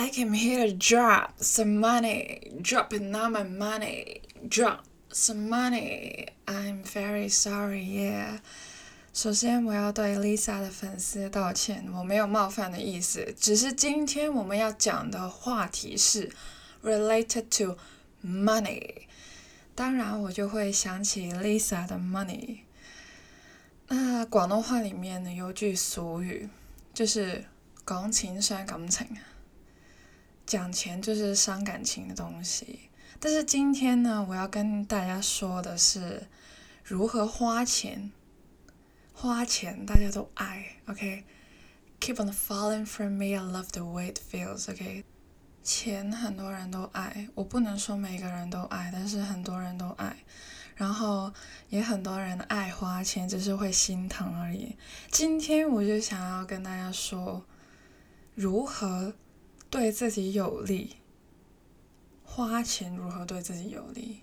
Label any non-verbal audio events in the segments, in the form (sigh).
I came here to drop some money, dropping all my money, drop some money. I'm very sorry, yeah. 首先，我要对 Lisa 的粉丝道歉，我没有冒犯的意思，只是今天我们要讲的话题是 related to money。当然，我就会想起 Lisa 的 money。那广东话里面呢有句俗语，就是讲钱伤感情，讲钱就是伤感情的东西。但是今天呢，我要跟大家说的是如何花钱。花钱大家都爱，OK？Keep on falling for me, I love the way it feels, OK？钱很多人都爱，我不能说每个人都爱，但是很多人都爱。然后也很多人爱花钱，只是会心疼而已。今天我就想要跟大家说，如何对自己有利，花钱如何对自己有利。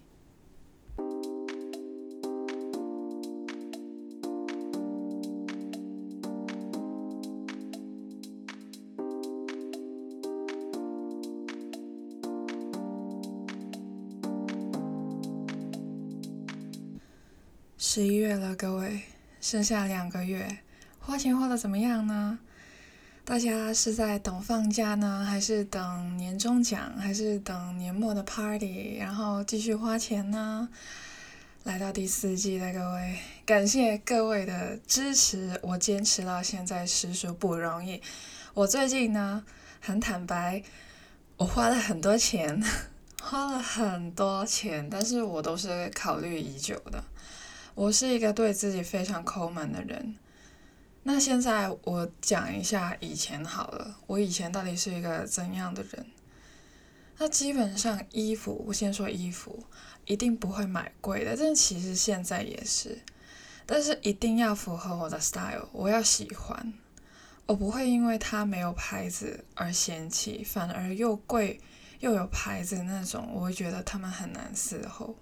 十一月了，各位，剩下两个月，花钱花的怎么样呢？大家是在等放假呢，还是等年终奖，还是等年末的 party，然后继续花钱呢？来到第四季的各位，感谢各位的支持，我坚持到现在实属不容易。我最近呢，很坦白，我花了很多钱，(laughs) 花了很多钱，但是我都是考虑已久的。我是一个对自己非常抠门的人。那现在我讲一下以前好了，我以前到底是一个怎样的人？那基本上衣服，我先说衣服，一定不会买贵的，但其实现在也是，但是一定要符合我的 style，我要喜欢，我不会因为它没有牌子而嫌弃，反而又贵又有牌子那种，我会觉得他们很难伺候。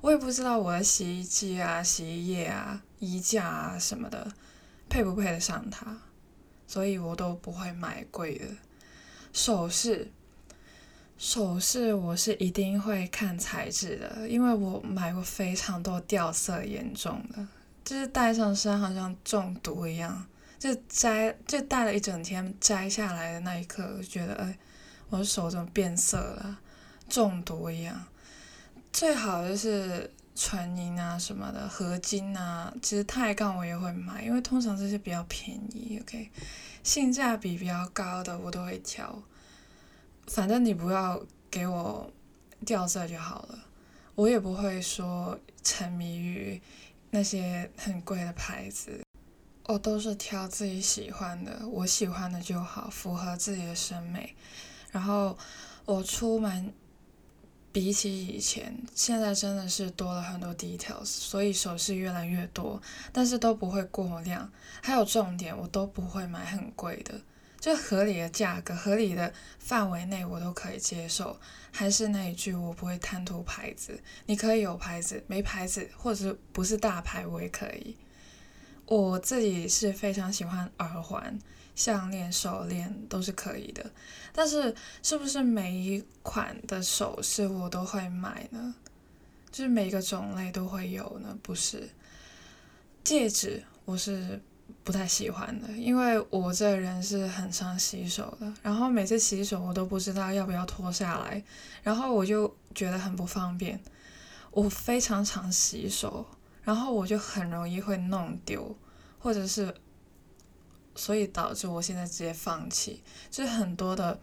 我也不知道我的洗衣机啊、洗衣液啊、衣架啊什么的配不配得上它，所以我都不会买贵的。首饰，首饰我是一定会看材质的，因为我买过非常多掉色严重的，就是戴上身好像中毒一样，就摘就戴了一整天，摘下来的那一刻，我就觉得哎，我的手怎么变色了，中毒一样。最好就是纯银啊什么的，合金啊，其实钛钢我也会买，因为通常这些比较便宜，OK，性价比比较高的我都会挑。反正你不要给我掉色就好了，我也不会说沉迷于那些很贵的牌子，我都是挑自己喜欢的，我喜欢的就好，符合自己的审美。然后我出门。比起以前，现在真的是多了很多 details，所以首饰越来越多，但是都不会过量。还有重点，我都不会买很贵的，就合理的价格、合理的范围内我都可以接受。还是那一句，我不会贪图牌子，你可以有牌子，没牌子或者不是大牌我也可以。我自己是非常喜欢耳环。项链、手链都是可以的，但是是不是每一款的首饰我都会买呢？就是每个种类都会有呢？不是。戒指我是不太喜欢的，因为我这人是很常洗手的，然后每次洗手我都不知道要不要脱下来，然后我就觉得很不方便。我非常常洗手，然后我就很容易会弄丢，或者是。所以导致我现在直接放弃，就是很多的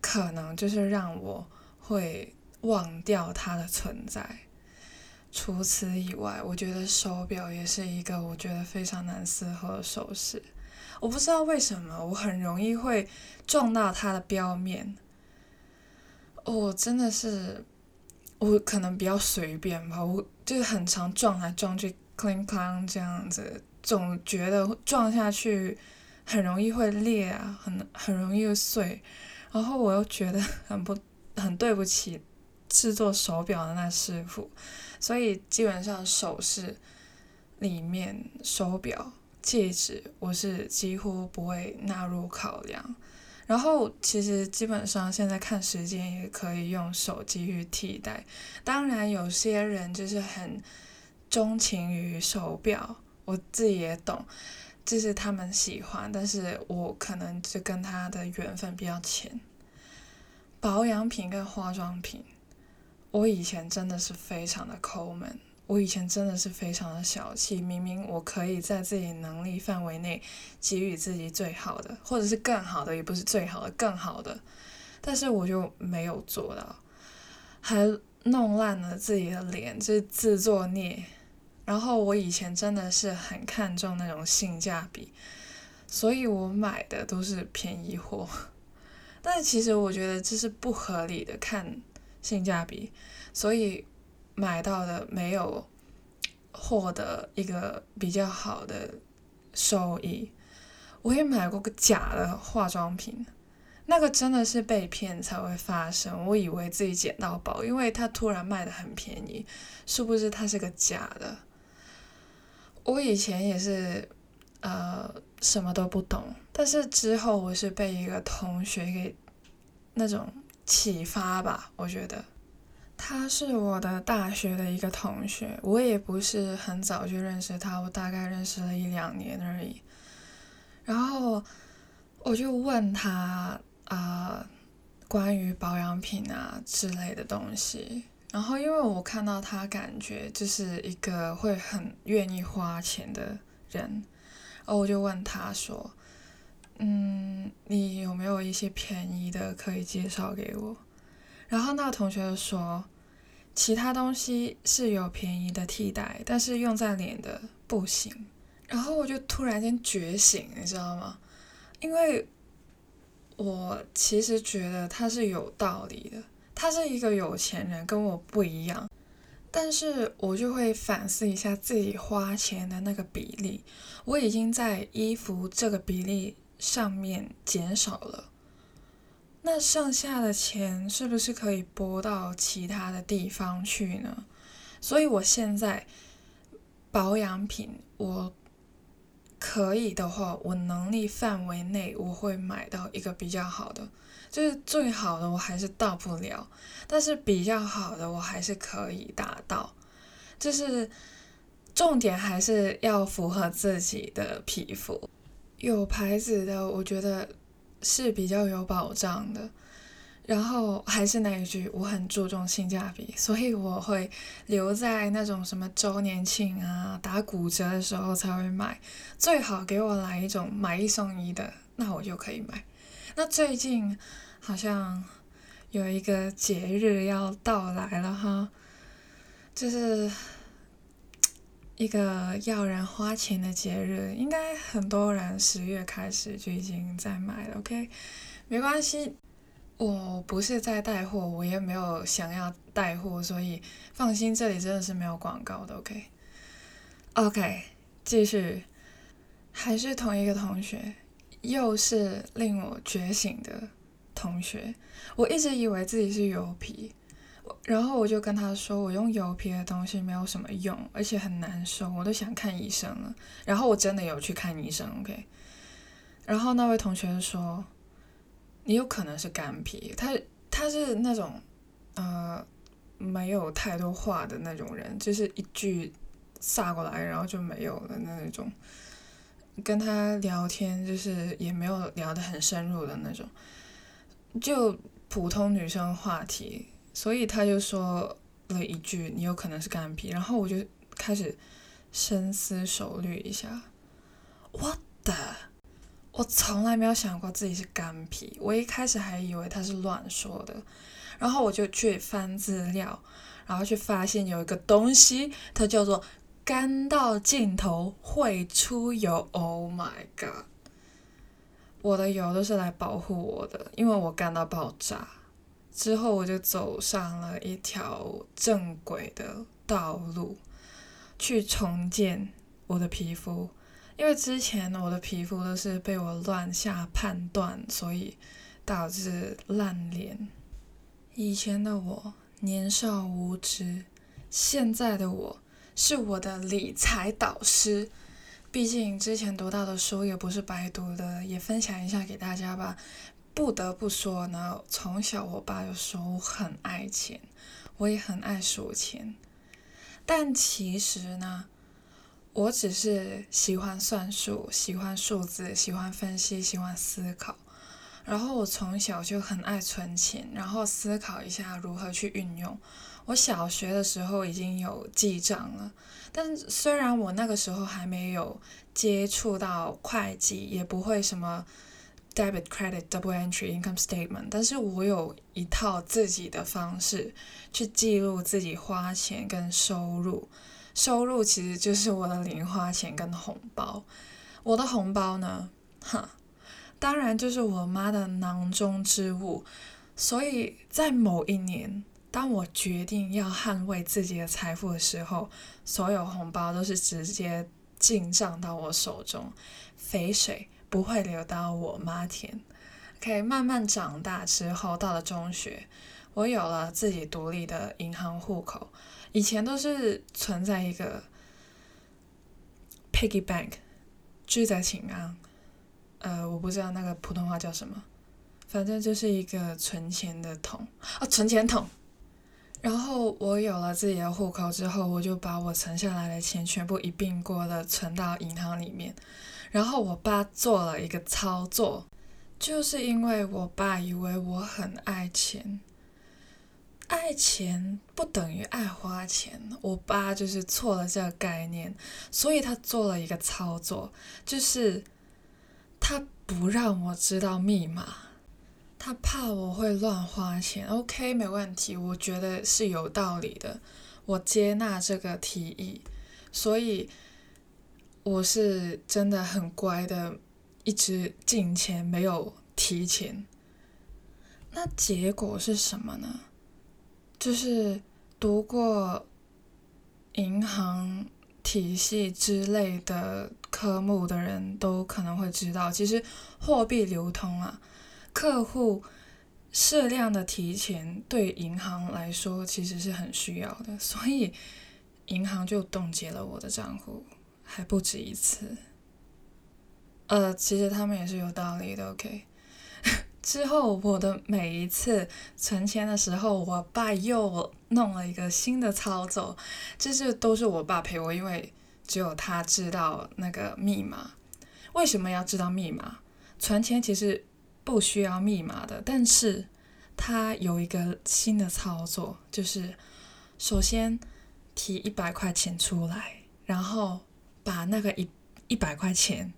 可能，就是让我会忘掉它的存在。除此以外，我觉得手表也是一个我觉得非常难伺候的首饰。我不知道为什么，我很容易会撞到它的表面。我真的是，我可能比较随便吧，我就是很常撞来撞去，clink clang 这样子。总觉得撞下去很容易会裂啊，很很容易碎，然后我又觉得很不很对不起制作手表的那师傅，所以基本上首饰里面手表戒指我是几乎不会纳入考量，然后其实基本上现在看时间也可以用手机去替代。当然有些人就是很钟情于手表，我自己也懂，就是他们喜欢，但是我可能就跟他的缘分比较浅。保养品跟化妆品，我以前真的是非常的抠门。我以前真的是非常的小气，明明我可以在自己能力范围内给予自己最好的，或者是更好的，也不是最好的，更好的，但是我就没有做到，还弄烂了自己的脸，就是自作孽。然后我以前真的是很看重那种性价比，所以我买的都是便宜货。(laughs) 但其实我觉得这是不合理的，看性价比，所以。买到的没有获得一个比较好的收益。我也买过个假的化妆品，那个真的是被骗才会发生。我以为自己捡到宝，因为它突然卖的很便宜，殊不知它是个假的。我以前也是呃什么都不懂，但是之后我是被一个同学给那种启发吧，我觉得。他是我的大学的一个同学，我也不是很早就认识他，我大概认识了一两年而已。然后我就问他啊，关于保养品啊之类的东西。然后因为我看到他感觉就是一个会很愿意花钱的人，然后我就问他说：“嗯，你有没有一些便宜的可以介绍给我？”然后那个同学就说，其他东西是有便宜的替代，但是用在脸的不行。然后我就突然间觉醒，你知道吗？因为我其实觉得他是有道理的，他是一个有钱人，跟我不一样。但是我就会反思一下自己花钱的那个比例，我已经在衣服这个比例上面减少了。那剩下的钱是不是可以拨到其他的地方去呢？所以我现在保养品，我可以的话，我能力范围内我会买到一个比较好的，就是最好的我还是到不了，但是比较好的我还是可以达到，就是重点还是要符合自己的皮肤，有牌子的，我觉得。是比较有保障的，然后还是那一句，我很注重性价比，所以我会留在那种什么周年庆啊、打骨折的时候才会买，最好给我来一种买一送一的，那我就可以买。那最近好像有一个节日要到来了哈，就是。(tsk) 一个要人花钱的节日，应该很多人十月开始就已经在买了。OK，没关系，我不是在带货，我也没有想要带货，所以放心，这里真的是没有广告的。OK，OK，继续，还是同一个同学，又是令我觉醒的同学。我一直以为自己是油皮。然后我就跟他说，我用油皮的东西没有什么用，而且很难受，我都想看医生了。然后我真的有去看医生，OK。然后那位同学说，你有可能是干皮，他他是那种呃没有太多话的那种人，就是一句撒过来，然后就没有了那种。跟他聊天就是也没有聊得很深入的那种，就普通女生话题。所以他就说了一句：“你有可能是干皮。”然后我就开始深思熟虑一下。我的，我从来没有想过自己是干皮。我一开始还以为他是乱说的。然后我就去翻资料，然后去发现有一个东西，它叫做干到尽头会出油。Oh my god！我的油都是来保护我的，因为我干到爆炸。之后我就走上了一条正轨的道路，去重建我的皮肤，因为之前我的皮肤都是被我乱下判断，所以导致烂脸。以前的我年少无知，现在的我是我的理财导师。毕竟之前读到的书也不是白读的，也分享一下给大家吧。不得不说呢，从小我爸就说我很爱钱，我也很爱数钱。但其实呢，我只是喜欢算数，喜欢数字，喜欢分析，喜欢思考。然后我从小就很爱存钱，然后思考一下如何去运用。我小学的时候已经有记账了，但虽然我那个时候还没有接触到会计，也不会什么 debit credit double entry income statement，但是我有一套自己的方式去记录自己花钱跟收入。收入其实就是我的零花钱跟红包。我的红包呢，哈，当然就是我妈的囊中之物。所以在某一年。当我决定要捍卫自己的财富的时候，所有红包都是直接进账到我手中，肥水不会流到我妈田。OK，慢慢长大之后，到了中学，我有了自己独立的银行户口。以前都是存在一个 piggy bank，聚在请安，呃，我不知道那个普通话叫什么，反正就是一个存钱的桶啊，存钱桶。然后我有了自己的户口之后，我就把我存下来的钱全部一并过了存到银行里面。然后我爸做了一个操作，就是因为我爸以为我很爱钱，爱钱不等于爱花钱。我爸就是错了这个概念，所以他做了一个操作，就是他不让我知道密码。他怕我会乱花钱，OK，没问题，我觉得是有道理的，我接纳这个提议，所以我是真的很乖的，一直进钱没有提钱。那结果是什么呢？就是读过银行体系之类的科目的人都可能会知道，其实货币流通啊。客户适量的提前对银行来说其实是很需要的，所以银行就冻结了我的账户，还不止一次。呃，其实他们也是有道理的。OK，(laughs) 之后我的每一次存钱的时候，我爸又弄了一个新的操作，这是都是我爸陪我，因为只有他知道那个密码。为什么要知道密码？存钱其实。不需要密码的，但是他有一个新的操作，就是首先提一百块钱出来，然后把那个一一百块钱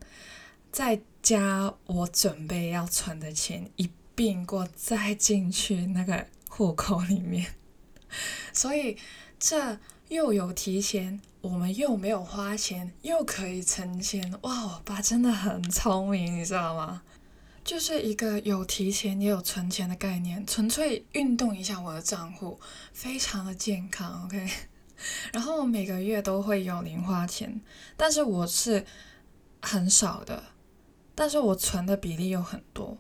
再加我准备要存的钱一并过再进去那个户口里面，所以这又有提前，我们又没有花钱，又可以存钱，哇，我爸真的很聪明，你知道吗？就是一个有提前也有存钱的概念，纯粹运动一下我的账户，非常的健康，OK。(laughs) 然后每个月都会有零花钱，但是我是很少的，但是我存的比例又很多。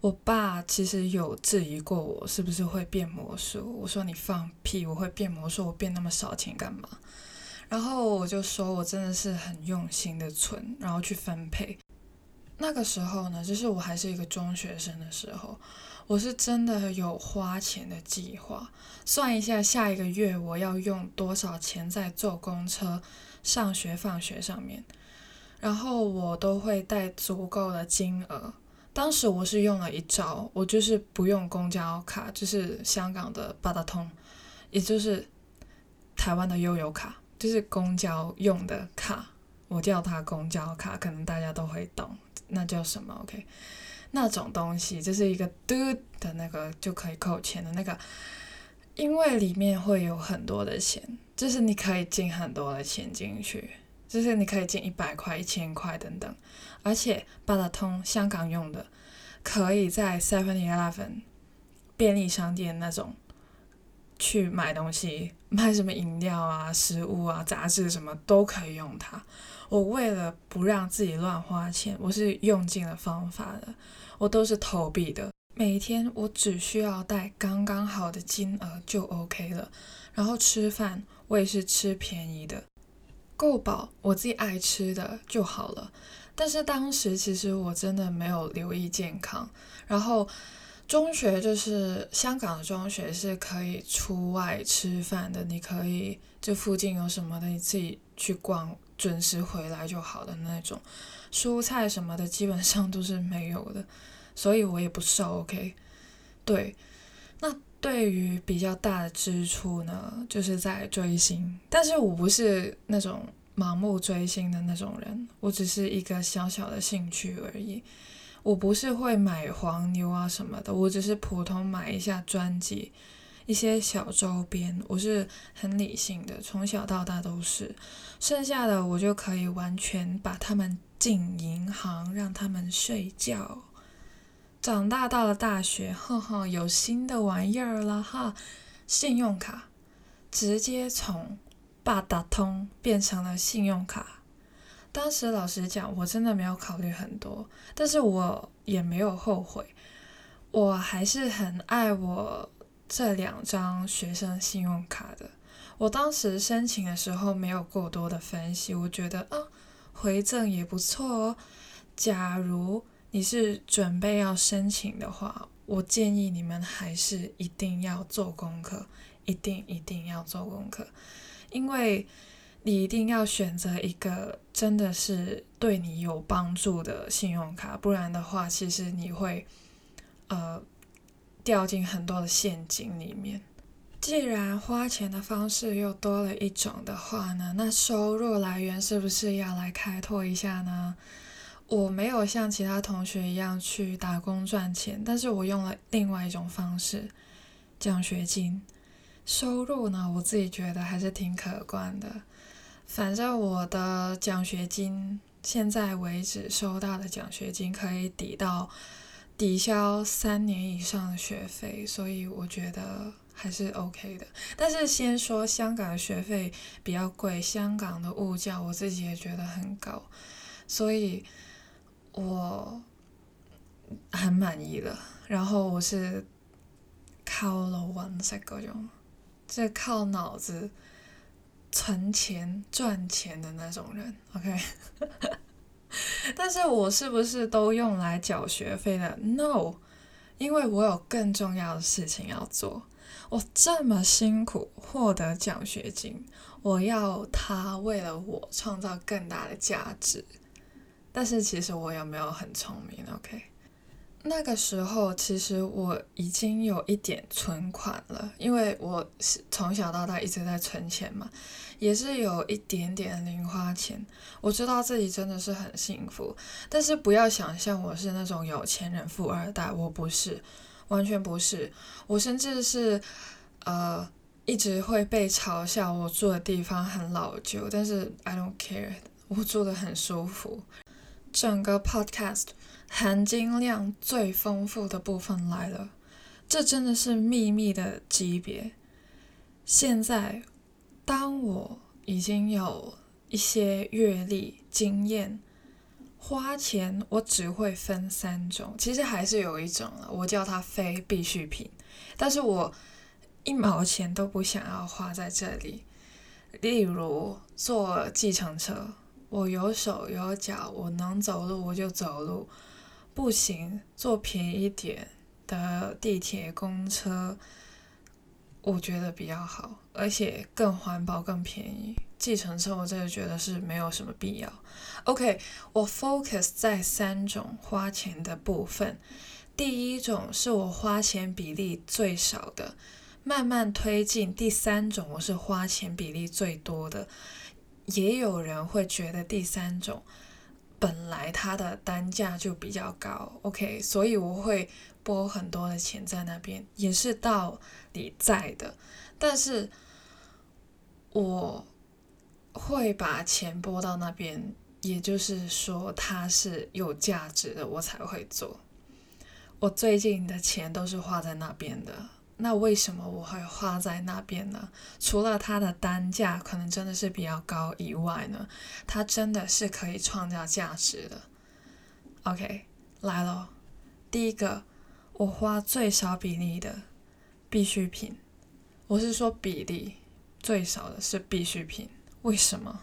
我爸其实有质疑过我是不是会变魔术，我说你放屁，我会变魔术，我变那么少钱干嘛？然后我就说我真的是很用心的存，然后去分配。那个时候呢，就是我还是一个中学生的时候，我是真的有花钱的计划，算一下下一个月我要用多少钱在坐公车上学放学上面，然后我都会带足够的金额。当时我是用了一招，我就是不用公交卡，就是香港的八达通，也就是台湾的悠游卡，就是公交用的卡，我叫它公交卡，可能大家都会懂。那叫什么？OK，那种东西就是一个嘟的那个就可以扣钱的那个，因为里面会有很多的钱，就是你可以进很多的钱进去，就是你可以进一百块、一千块等等。而且八达通香港用的，可以在 Seven Eleven 便利商店那种去买东西，买什么饮料啊、食物啊、杂志什么都可以用它。我为了不让自己乱花钱，我是用尽了方法的，我都是投币的。每天我只需要带刚刚好的金额就 OK 了。然后吃饭，我也是吃便宜的，够饱，我自己爱吃的就好了。但是当时其实我真的没有留意健康，然后中学就是香港的中学是可以出外吃饭的，你可以这附近有什么的你自己去逛，准时回来就好的那种，蔬菜什么的基本上都是没有的，所以我也不瘦。OK，对，那对于比较大的支出呢，就是在追星，但是我不是那种。盲目追星的那种人，我只是一个小小的兴趣而已。我不是会买黄牛啊什么的，我只是普通买一下专辑，一些小周边。我是很理性的，从小到大都是。剩下的我就可以完全把他们进银行，让他们睡觉。长大到了大学，呵呵，有新的玩意儿了哈，信用卡，直接从。八达通变成了信用卡，当时老实讲，我真的没有考虑很多，但是我也没有后悔，我还是很爱我这两张学生信用卡的。我当时申请的时候没有过多的分析，我觉得啊，回赠也不错哦。假如你是准备要申请的话，我建议你们还是一定要做功课，一定一定要做功课。因为你一定要选择一个真的是对你有帮助的信用卡，不然的话，其实你会呃掉进很多的陷阱里面。既然花钱的方式又多了一种的话呢，那收入来源是不是要来开拓一下呢？我没有像其他同学一样去打工赚钱，但是我用了另外一种方式，奖学金。收入呢，我自己觉得还是挺可观的。反正我的奖学金，现在为止收到的奖学金可以抵到抵消三年以上的学费，所以我觉得还是 OK 的。但是先说香港的学费比较贵，香港的物价我自己也觉得很高，所以我很满意了。然后我是靠了揾食嗰种。这靠脑子存钱赚钱的那种人，OK？(laughs) 但是我是不是都用来缴学费的？No，因为我有更重要的事情要做。我这么辛苦获得奖学金，我要他为了我创造更大的价值。但是其实我有没有很聪明？OK？那个时候，其实我已经有一点存款了，因为我是从小到大一直在存钱嘛，也是有一点点零花钱。我知道自己真的是很幸福，但是不要想象我是那种有钱人、富二代，我不是，完全不是。我甚至是，呃，一直会被嘲笑我住的地方很老旧，但是 I don't care，我住的很舒服。整个 podcast。含金量最丰富的部分来了，这真的是秘密的级别。现在，当我已经有一些阅历、经验，花钱我只会分三种，其实还是有一种了，我叫它非必需品，但是我一毛钱都不想要花在这里。例如坐计程车，我有手有脚，我能走路我就走路。步行坐便宜点的地铁、公车，我觉得比较好，而且更环保、更便宜。计程车我真的觉得是没有什么必要。OK，我 focus 在三种花钱的部分。第一种是我花钱比例最少的，慢慢推进。第三种我是花钱比例最多的，也有人会觉得第三种。本来它的单价就比较高，OK，所以我会拨很多的钱在那边，也是道理在的。但是我会把钱拨到那边，也就是说它是有价值的，我才会做。我最近的钱都是花在那边的。那为什么我会花在那边呢？除了它的单价可能真的是比较高以外呢，它真的是可以创造价值的。OK，来了，第一个，我花最少比例的必需品，我是说比例最少的是必需品。为什么？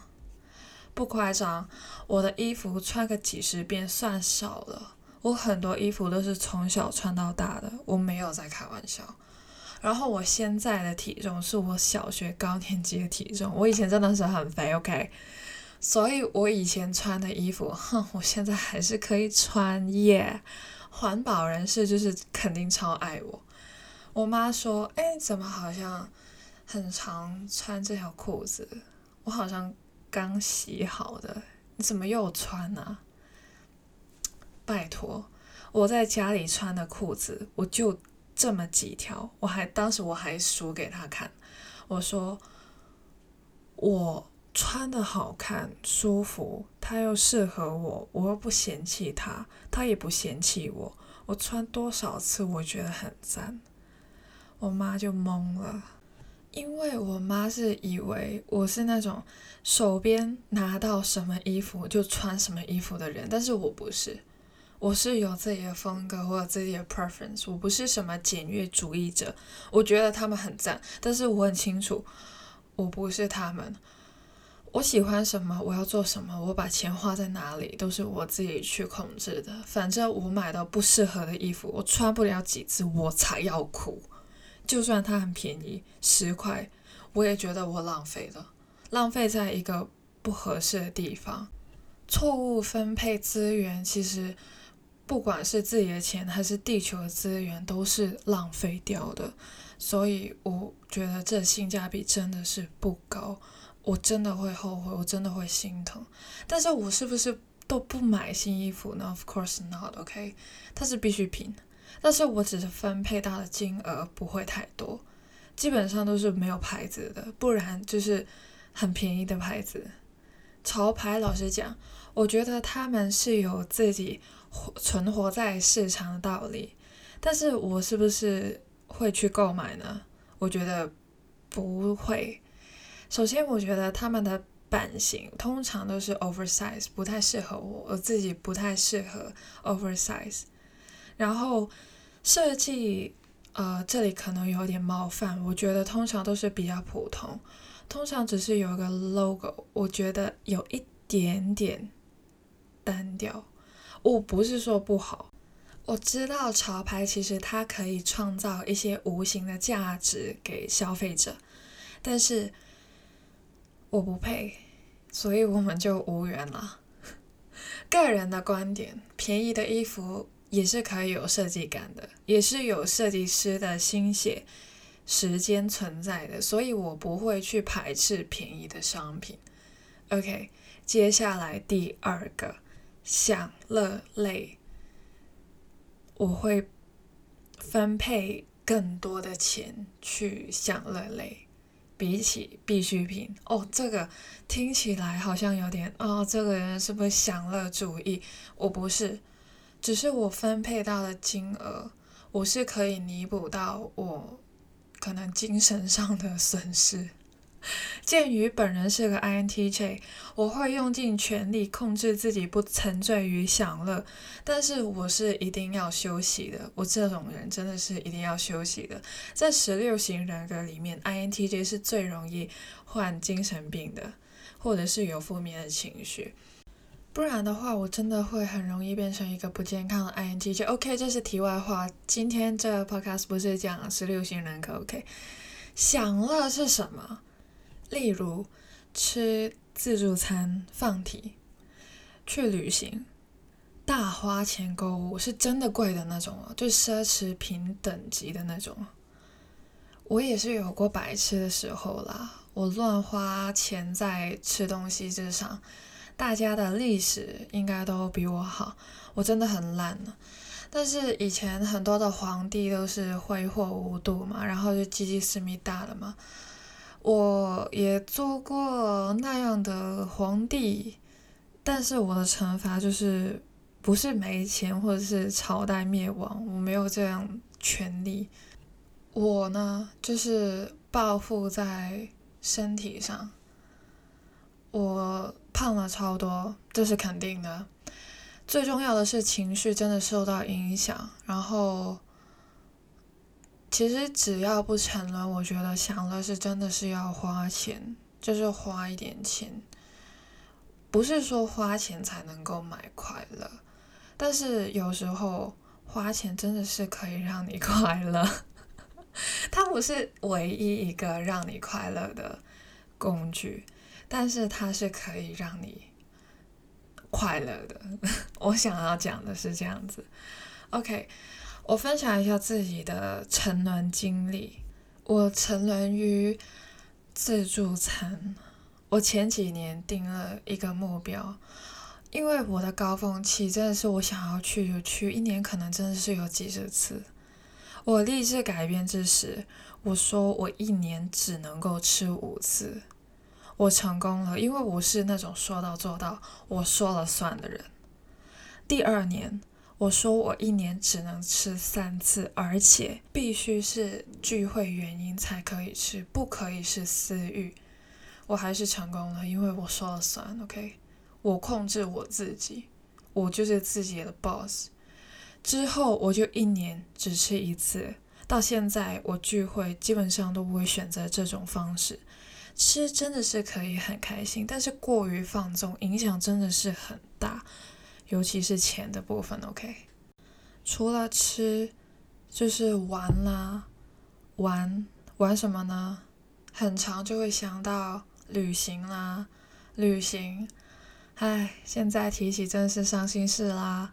不夸张，我的衣服穿个几十遍算少了。我很多衣服都是从小穿到大的，我没有在开玩笑。然后我现在的体重是我小学高年级的体重，我以前真的是很肥，OK。所以我以前穿的衣服，哼，我现在还是可以穿耶。环保人士就是肯定超爱我。我妈说：“哎，怎么好像很常穿这条裤子？我好像刚洗好的，你怎么又穿呢？”拜托，我在家里穿的裤子我就这么几条，我还当时我还数给他看，我说我。穿的好看、舒服，它又适合我，我又不嫌弃它，它也不嫌弃我。我穿多少次，我觉得很赞。我妈就懵了，因为我妈是以为我是那种手边拿到什么衣服就穿什么衣服的人，但是我不是，我是有自己的风格，我有自己的 preference，我不是什么简约主义者。我觉得他们很赞，但是我很清楚，我不是他们。我喜欢什么，我要做什么，我把钱花在哪里，都是我自己去控制的。反正我买到不适合的衣服，我穿不了几次，我才要哭。就算它很便宜，十块，我也觉得我浪费了，浪费在一个不合适的地方。错误分配资源，其实不管是自己的钱还是地球的资源，都是浪费掉的。所以我觉得这性价比真的是不高。我真的会后悔，我真的会心疼，但是我是不是都不买新衣服呢？Of course not，OK，它是必需品，但是我只是分配到的金额不会太多，基本上都是没有牌子的，不然就是很便宜的牌子。潮牌，老实讲，我觉得他们是有自己活存活在市场的道理，但是我是不是会去购买呢？我觉得不会。首先，我觉得他们的版型通常都是 oversize，不太适合我，我自己不太适合 oversize。然后设计，呃，这里可能有点冒犯，我觉得通常都是比较普通，通常只是有一个 logo，我觉得有一点点单调。我不是说不好，我知道潮牌其实它可以创造一些无形的价值给消费者，但是。我不配，所以我们就无缘了。个人的观点，便宜的衣服也是可以有设计感的，也是有设计师的心血、时间存在的，所以我不会去排斥便宜的商品。OK，接下来第二个享乐类，我会分配更多的钱去享乐类。比起必需品哦，这个听起来好像有点哦，这个人是不是享乐主义？我不是，只是我分配到的金额，我是可以弥补到我可能精神上的损失。(laughs) 鉴于本人是个 INTJ，我会用尽全力控制自己不沉醉于享乐，但是我是一定要休息的。我这种人真的是一定要休息的。在十六型人格里面，INTJ 是最容易患精神病的，或者是有负面的情绪。不然的话，我真的会很容易变成一个不健康的 INTJ。OK，这是题外话。今天这个 Podcast 不是讲十六型人格。OK，享乐是什么？例如吃自助餐、放题、去旅行、大花钱购物，是真的贵的那种哦，就奢侈品等级的那种。我也是有过白痴的时候啦，我乱花钱在吃东西之上。大家的历史应该都比我好，我真的很烂呢。但是以前很多的皇帝都是挥霍无度嘛，然后就积积思密达了嘛。我也做过那样的皇帝，但是我的惩罚就是不是没钱或者是朝代灭亡，我没有这样权利。我呢，就是报复在身体上，我胖了超多，这是肯定的。最重要的是情绪真的受到影响，然后。其实只要不沉沦，我觉得享乐是真的是要花钱，就是花一点钱，不是说花钱才能够买快乐，但是有时候花钱真的是可以让你快乐。(laughs) 它不是唯一一个让你快乐的工具，但是它是可以让你快乐的。(laughs) 我想要讲的是这样子。OK，我分享一下自己的沉沦经历。我沉沦于自助餐。我前几年定了一个目标，因为我的高峰期真的是我想要去就去，一年可能真的是有几十次。我立志改变之时，我说我一年只能够吃五次，我成功了，因为我是那种说到做到，我说了算的人。第二年，我说我一年只能吃三次，而且必须是聚会原因才可以吃，不可以是私欲。我还是成功了，因为我说了算。OK，我控制我自己，我就是自己的 boss。之后我就一年只吃一次，到现在我聚会基本上都不会选择这种方式。吃真的是可以很开心，但是过于放纵，影响真的是很大，尤其是钱的部分。OK，除了吃，就是玩啦，玩玩什么呢？很长就会想到旅行啦，旅行，唉，现在提起真是伤心事啦。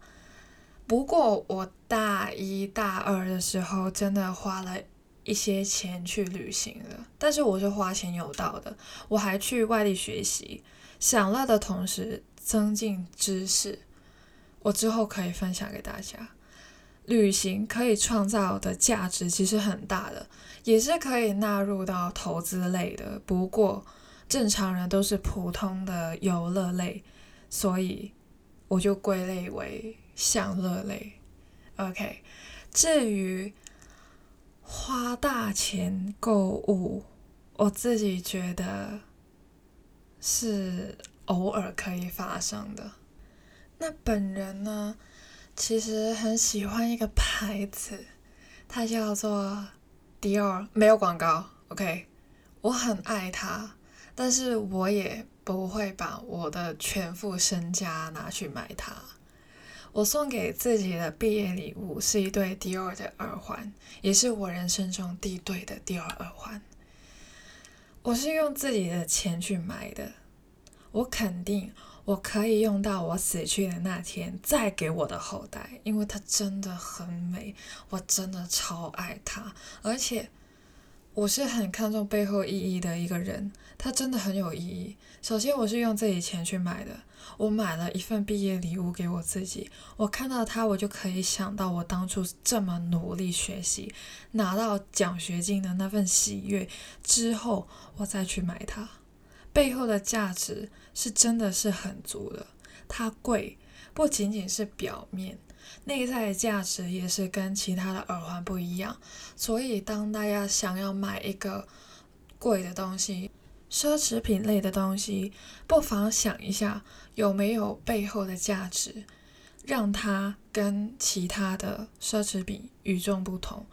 不过我大一大二的时候真的花了一些钱去旅行了，但是我是花钱有道的，我还去外地学习，享乐的同时增进知识，我之后可以分享给大家。旅行可以创造的价值其实很大的，也是可以纳入到投资类的。不过正常人都是普通的游乐类，所以我就归类为。享乐类，OK。至于花大钱购物，我自己觉得是偶尔可以发生的。那本人呢，其实很喜欢一个牌子，它叫做迪奥，没有广告，OK。我很爱它，但是我也不会把我的全副身家拿去买它。我送给自己的毕业礼物是一对迪奥的耳环，也是我人生中第一对的迪奥耳环。我是用自己的钱去买的，我肯定我可以用到我死去的那天，再给我的后代，因为它真的很美，我真的超爱它，而且。我是很看重背后意义的一个人，它真的很有意义。首先，我是用自己钱去买的，我买了一份毕业礼物给我自己。我看到它，我就可以想到我当初这么努力学习，拿到奖学金的那份喜悦。之后，我再去买它，背后的价值是真的是很足的。它贵，不仅仅是表面。内在的价值也是跟其他的耳环不一样，所以当大家想要买一个贵的东西、奢侈品类的东西，不妨想一下有没有背后的价值，让它跟其他的奢侈品与众不同，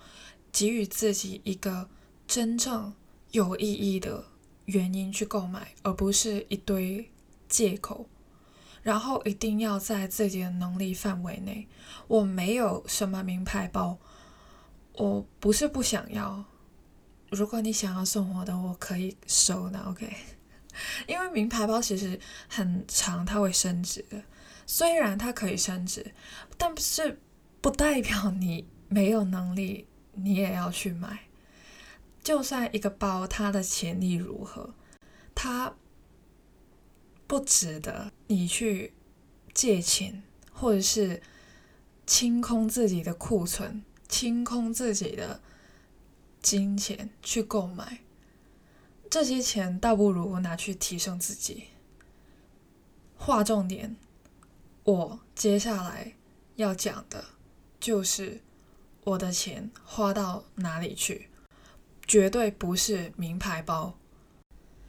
给予自己一个真正有意义的原因去购买，而不是一堆借口。然后一定要在自己的能力范围内。我没有什么名牌包，我不是不想要。如果你想要送我的，我可以收的，OK。(laughs) 因为名牌包其实很长，它会升值的。虽然它可以升值，但是不代表你没有能力，你也要去买。就算一个包，它的潜力如何，它。不值得你去借钱，或者是清空自己的库存、清空自己的金钱去购买这些钱，倒不如拿去提升自己。划重点，我接下来要讲的就是我的钱花到哪里去，绝对不是名牌包。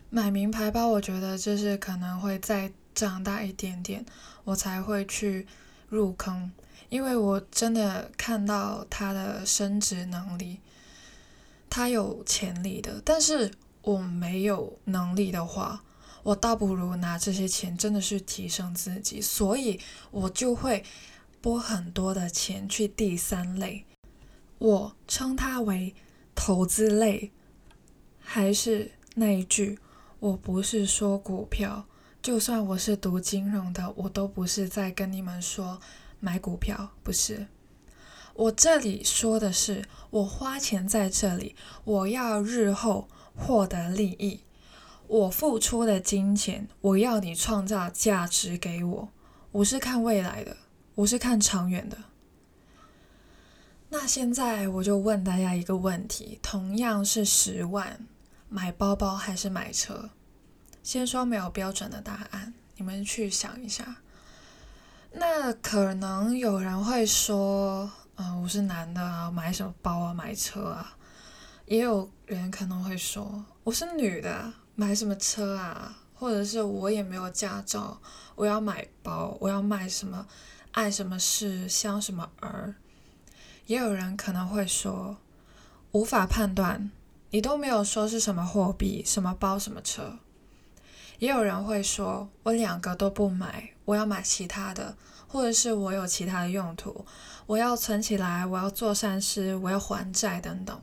买名牌包，我觉得就是可能会再长大一点点，我才会去入坑，因为我真的看到它的升值能力，它有潜力的。但是我没有能力的话，我倒不如拿这些钱真的是提升自己，所以我就会拨很多的钱去第三类，我称它为投资类。还是那一句，我不是说股票，就算我是读金融的，我都不是在跟你们说买股票，不是。我这里说的是，我花钱在这里，我要日后获得利益。我付出的金钱，我要你创造价值给我。我是看未来的，我是看长远的。那现在我就问大家一个问题：同样是十万，买包包还是买车？先说没有标准的答案，你们去想一下。那可能有人会说。嗯，我是男的啊，买什么包啊，买车啊？也有人可能会说，我是女的，买什么车啊？或者是我也没有驾照，我要买包，我要买什么？爱什么事，香什么儿？也有人可能会说，无法判断，你都没有说是什么货币，什么包，什么车。也有人会说，我两个都不买，我要买其他的。或者是我有其他的用途，我要存起来，我要做善事，我要还债等等，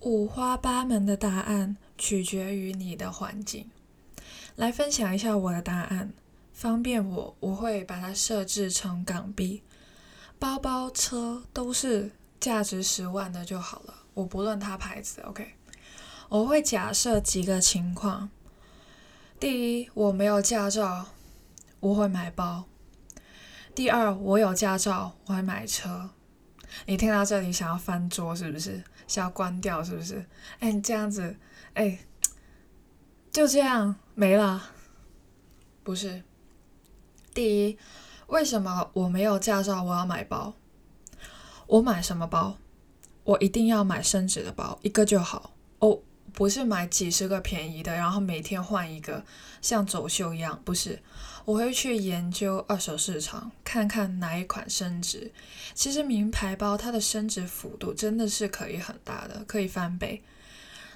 五花八门的答案取决于你的环境。来分享一下我的答案，方便我，我会把它设置成港币，包包、车都是价值十万的就好了，我不论它牌子，OK。我会假设几个情况，第一，我没有驾照，我会买包。第二，我有驾照，我会买车。你听到这里想要翻桌是不是？想要关掉是不是？哎，你这样子，哎，就这样没了？不是。第一，为什么我没有驾照，我要买包？我买什么包？我一定要买升值的包，一个就好哦。不是买几十个便宜的，然后每天换一个，像走秀一样。不是，我会去研究二手市场，看看哪一款升值。其实名牌包它的升值幅度真的是可以很大的，可以翻倍。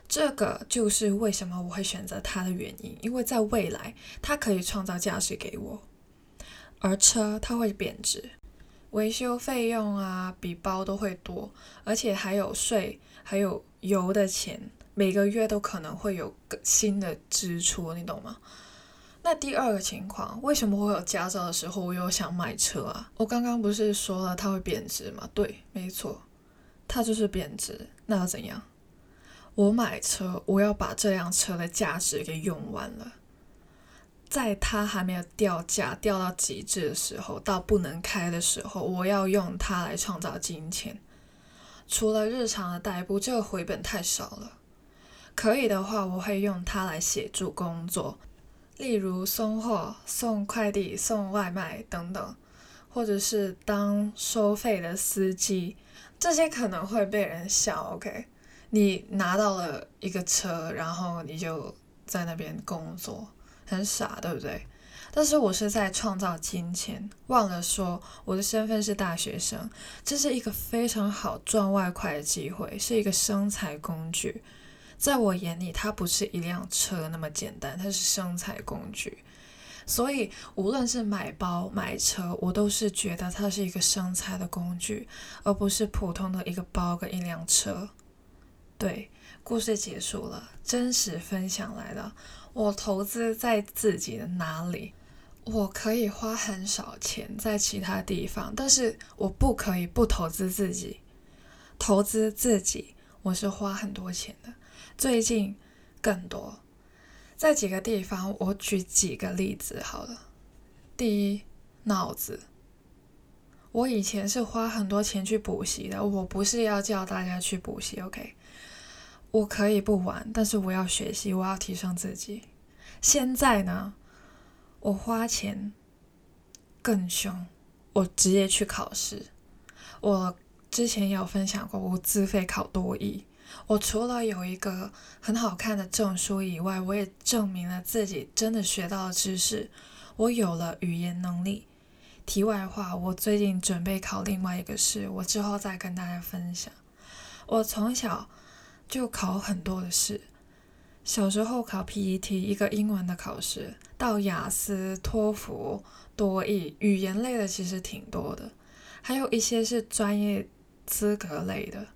这个就是为什么我会选择它的原因，因为在未来它可以创造价值给我。而车它会贬值，维修费用啊比包都会多，而且还有税，还有油的钱。每个月都可能会有个新的支出，你懂吗？那第二个情况，为什么我有驾照的时候，我又想买车啊？我刚刚不是说了它会贬值吗？对，没错，它就是贬值。那又怎样？我买车，我要把这辆车的价值给用完了，在它还没有掉价掉到极致的时候，到不能开的时候，我要用它来创造金钱。除了日常的代步，这个回本太少了。可以的话，我会用它来协助工作，例如送货、送快递、送外卖等等，或者是当收费的司机，这些可能会被人笑。OK，你拿到了一个车，然后你就在那边工作，很傻，对不对？但是我是在创造金钱，忘了说我的身份是大学生，这是一个非常好赚外快的机会，是一个生财工具。在我眼里，它不是一辆车那么简单，它是生财工具。所以，无论是买包、买车，我都是觉得它是一个生财的工具，而不是普通的一个包跟一辆车。对，故事结束了，真实分享来了。我投资在自己的哪里？我可以花很少钱在其他地方，但是我不可以不投资自己。投资自己，我是花很多钱的。最近更多，在几个地方，我举几个例子好了。第一，脑子。我以前是花很多钱去补习的，我不是要叫大家去补习，OK？我可以不玩，但是我要学习，我要提升自己。现在呢，我花钱更凶，我直接去考试。我之前有分享过，我自费考多艺。我除了有一个很好看的证书以外，我也证明了自己真的学到了知识，我有了语言能力。题外话，我最近准备考另外一个试，我之后再跟大家分享。我从小就考很多的试，小时候考 PET 一个英文的考试，到雅思、托福、多译语言类的其实挺多的，还有一些是专业资格类的。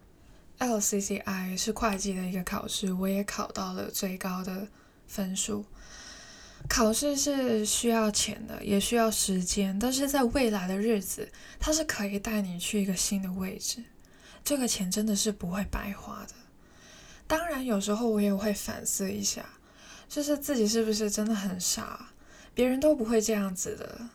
LCCI 是会计的一个考试，我也考到了最高的分数。考试是需要钱的，也需要时间，但是在未来的日子，它是可以带你去一个新的位置。这个钱真的是不会白花的。当然，有时候我也会反思一下，就是自己是不是真的很傻，别人都不会这样子的。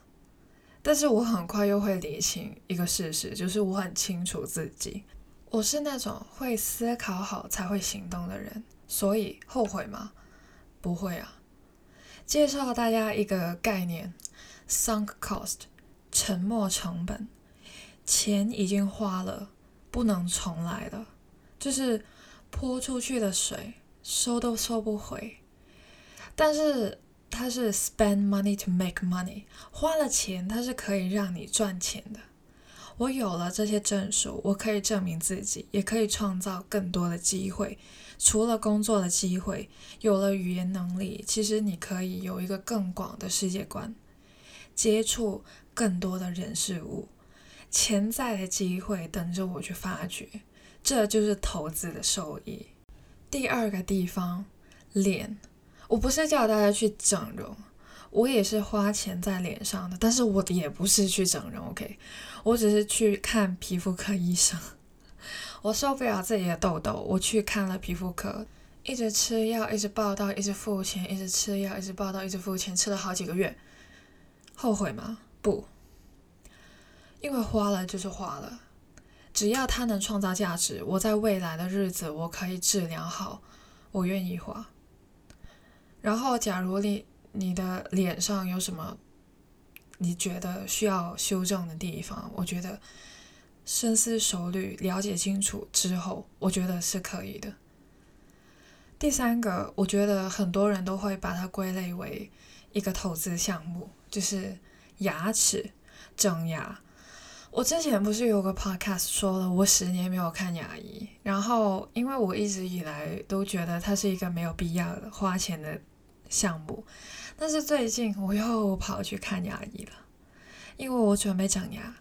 但是我很快又会理清一个事实，就是我很清楚自己，我是那种会思考好才会行动的人。所以后悔吗？不会啊。介绍大家一个概念：sunk cost，沉没成本，钱已经花了，不能重来了，就是。泼出去的水收都收不回，但是它是 spend money to make money，花了钱它是可以让你赚钱的。我有了这些证书，我可以证明自己，也可以创造更多的机会。除了工作的机会，有了语言能力，其实你可以有一个更广的世界观，接触更多的人事物，潜在的机会等着我去发掘。这就是投资的收益。第二个地方，脸，我不是叫大家去整容，我也是花钱在脸上的，但是我也不是去整容，OK，我只是去看皮肤科医生。我受不了自己的痘痘，我去看了皮肤科，一直吃药，一直报道，一直付钱，一直吃药，一直报道，一直付钱，吃了好几个月，后悔吗？不，因为花了就是花了。只要它能创造价值，我在未来的日子我可以治疗好，我愿意花。然后，假如你你的脸上有什么你觉得需要修正的地方，我觉得深思熟虑、了解清楚之后，我觉得是可以的。第三个，我觉得很多人都会把它归类为一个投资项目，就是牙齿整牙。我之前不是有个 podcast 说了，我十年没有看牙医，然后因为我一直以来都觉得它是一个没有必要的花钱的项目，但是最近我又跑去看牙医了，因为我准备整牙。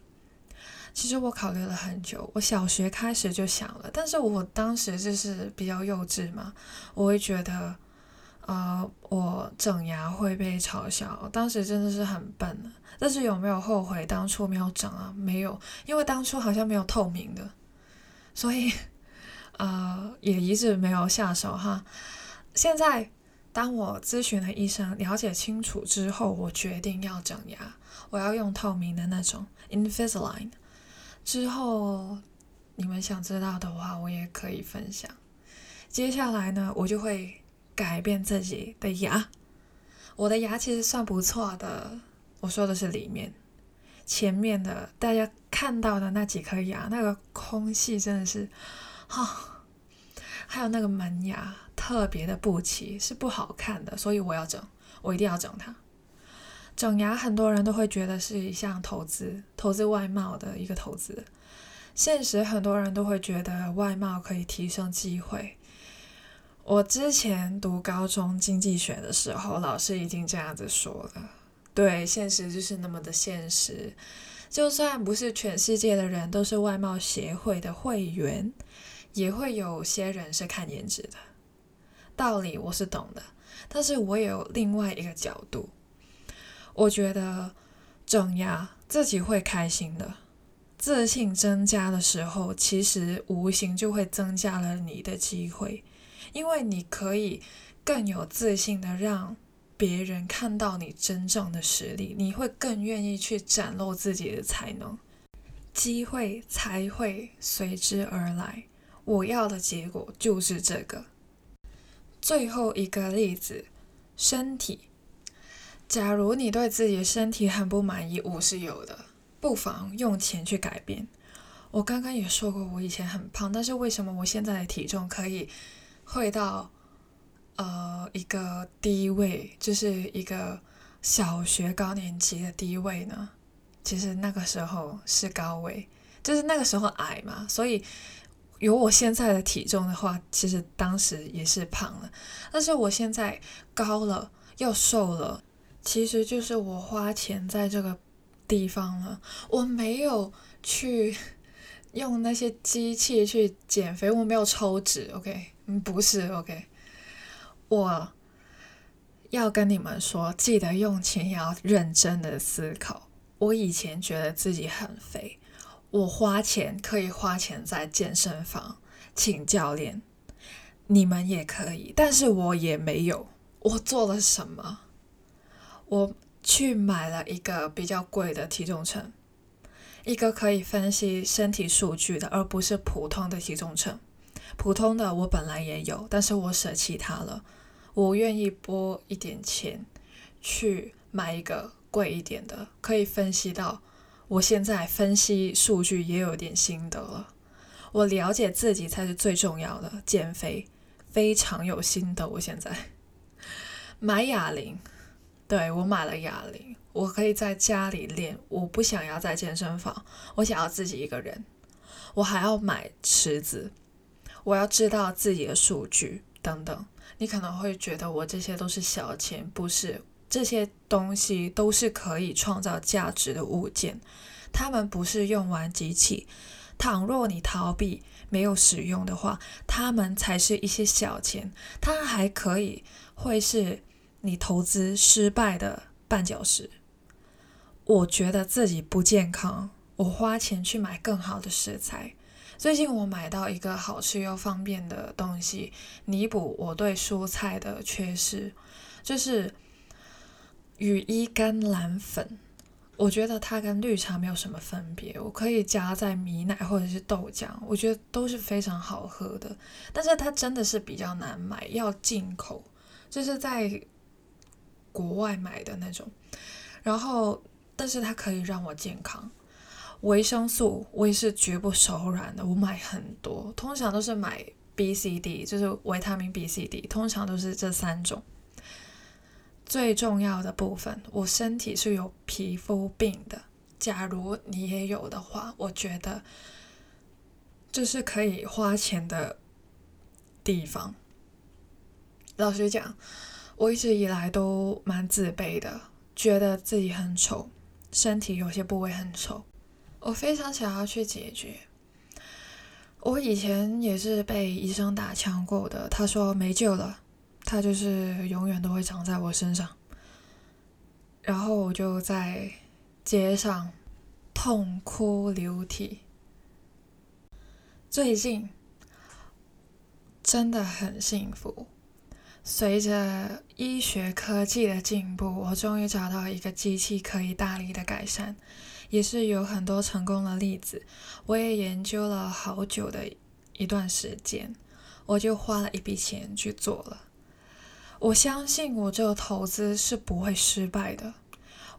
其实我考虑了很久，我小学开始就想了，但是我当时就是比较幼稚嘛，我会觉得。呃，我整牙会被嘲笑，当时真的是很笨但是有没有后悔当初没有整啊？没有，因为当初好像没有透明的，所以 (laughs) 呃也一直没有下手哈。现在当我咨询了医生，了解清楚之后，我决定要整牙，我要用透明的那种 Invisalign。之后你们想知道的话，我也可以分享。接下来呢，我就会。改变自己的牙，我的牙其实算不错的。我说的是里面，前面的大家看到的那几颗牙，那个空隙真的是，哈，还有那个门牙特别的不齐，是不好看的，所以我要整，我一定要整它。整牙很多人都会觉得是一项投资，投资外貌的一个投资。现实很多人都会觉得外貌可以提升机会。我之前读高中经济学的时候，老师已经这样子说了。对，现实就是那么的现实。就算不是全世界的人都是外貌协会的会员，也会有些人是看颜值的。道理我是懂的，但是我也有另外一个角度。我觉得整牙自己会开心的，自信增加的时候，其实无形就会增加了你的机会。因为你可以更有自信的让别人看到你真正的实力，你会更愿意去展露自己的才能，机会才会随之而来。我要的结果就是这个。最后一个例子，身体。假如你对自己的身体很不满意，我是有的，不妨用钱去改变。我刚刚也说过，我以前很胖，但是为什么我现在的体重可以？会到呃一个低位，就是一个小学高年级的低位呢。其实那个时候是高位，就是那个时候矮嘛，所以有我现在的体重的话，其实当时也是胖了，但是我现在高了又瘦了，其实就是我花钱在这个地方了，我没有去 (laughs) 用那些机器去减肥，我没有抽脂，OK，嗯，不是，OK，我要跟你们说，记得用钱要认真的思考。我以前觉得自己很肥。我花钱可以花钱在健身房请教练，你们也可以，但是我也没有。我做了什么？我去买了一个比较贵的体重秤，一个可以分析身体数据的，而不是普通的体重秤。普通的我本来也有，但是我舍弃它了。我愿意拨一点钱去买一个贵一点的，可以分析到。我现在分析数据也有点心得了，我了解自己才是最重要的。减肥非常有心得，我现在 (laughs) 买哑铃，对我买了哑铃，我可以在家里练。我不想要在健身房，我想要自己一个人。我还要买池子，我要知道自己的数据等等。你可能会觉得我这些都是小钱，不是。这些东西都是可以创造价值的物件，它们不是用完即弃。倘若你逃避没有使用的话，它们才是一些小钱，它还可以会是你投资失败的绊脚石。我觉得自己不健康，我花钱去买更好的食材。最近我买到一个好吃又方便的东西，弥补我对蔬菜的缺失，就是。羽衣甘蓝粉，我觉得它跟绿茶没有什么分别，我可以加在米奶或者是豆浆，我觉得都是非常好喝的。但是它真的是比较难买，要进口，就是在国外买的那种。然后，但是它可以让我健康。维生素我也是绝不手软的，我买很多，通常都是买 B、C、D，就是维他命 B、C、D，通常都是这三种。最重要的部分，我身体是有皮肤病的。假如你也有的话，我觉得这是可以花钱的地方。老实讲，我一直以来都蛮自卑的，觉得自己很丑，身体有些部位很丑。我非常想要去解决。我以前也是被医生打枪过的，他说没救了。他就是永远都会长在我身上，然后我就在街上痛哭流涕。最近真的很幸福，随着医学科技的进步，我终于找到一个机器可以大力的改善，也是有很多成功的例子。我也研究了好久的一段时间，我就花了一笔钱去做了。我相信我这个投资是不会失败的。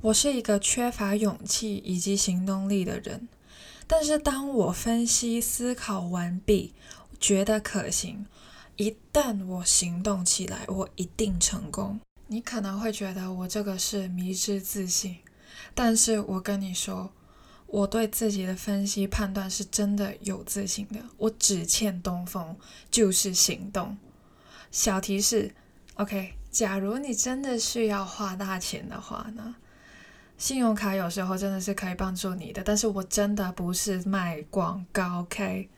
我是一个缺乏勇气以及行动力的人，但是当我分析思考完毕，觉得可行，一旦我行动起来，我一定成功。你可能会觉得我这个是迷之自信，但是我跟你说，我对自己的分析判断是真的有自信的。我只欠东风，就是行动。小提示。OK，假如你真的需要花大钱的话呢，信用卡有时候真的是可以帮助你的。但是我真的不是卖广告，OK？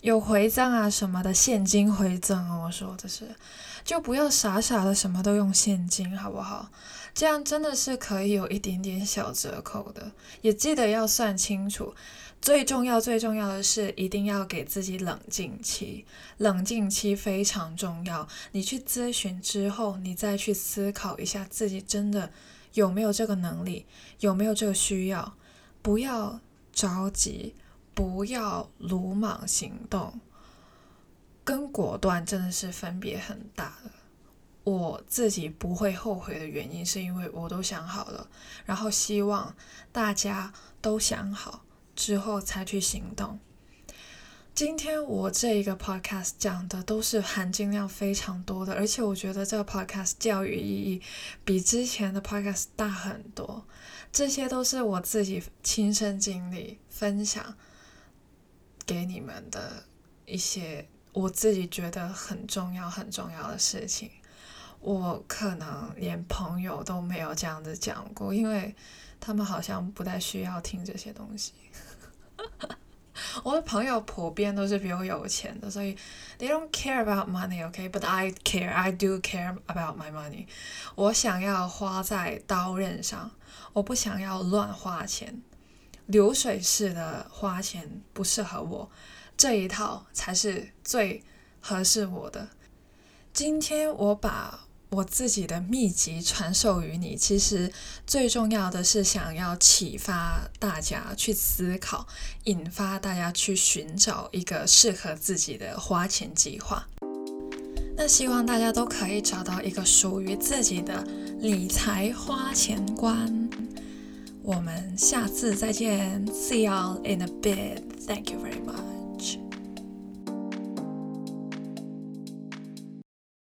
有回赠啊什么的，现金回赠哦，我说的是，就不要傻傻的什么都用现金，好不好？这样真的是可以有一点点小折扣的，也记得要算清楚。最重要、最重要的是，一定要给自己冷静期。冷静期非常重要。你去咨询之后，你再去思考一下自己真的有没有这个能力，有没有这个需要。不要着急，不要鲁莽行动，跟果断真的是分别很大的。我自己不会后悔的原因，是因为我都想好了，然后希望大家都想好。之后才去行动。今天我这一个 podcast 讲的都是含金量非常多的，而且我觉得这个 podcast 教育意义比之前的 podcast 大很多。这些都是我自己亲身经历分享给你们的一些我自己觉得很重要、很重要的事情。我可能连朋友都没有这样子讲过，因为他们好像不太需要听这些东西。(laughs) 我的朋友普遍都是比我有钱的，所以 they don't care about money，OK？But I care，I do care about my money。我想要花在刀刃上，我不想要乱花钱，流水式的花钱不适合我，这一套才是最合适我的。今天我把。我自己的秘籍传授于你，其实最重要的是想要启发大家去思考，引发大家去寻找一个适合自己的花钱计划。那希望大家都可以找到一个属于自己的理财花钱观。我们下次再见，See you in a bit. Thank you very much.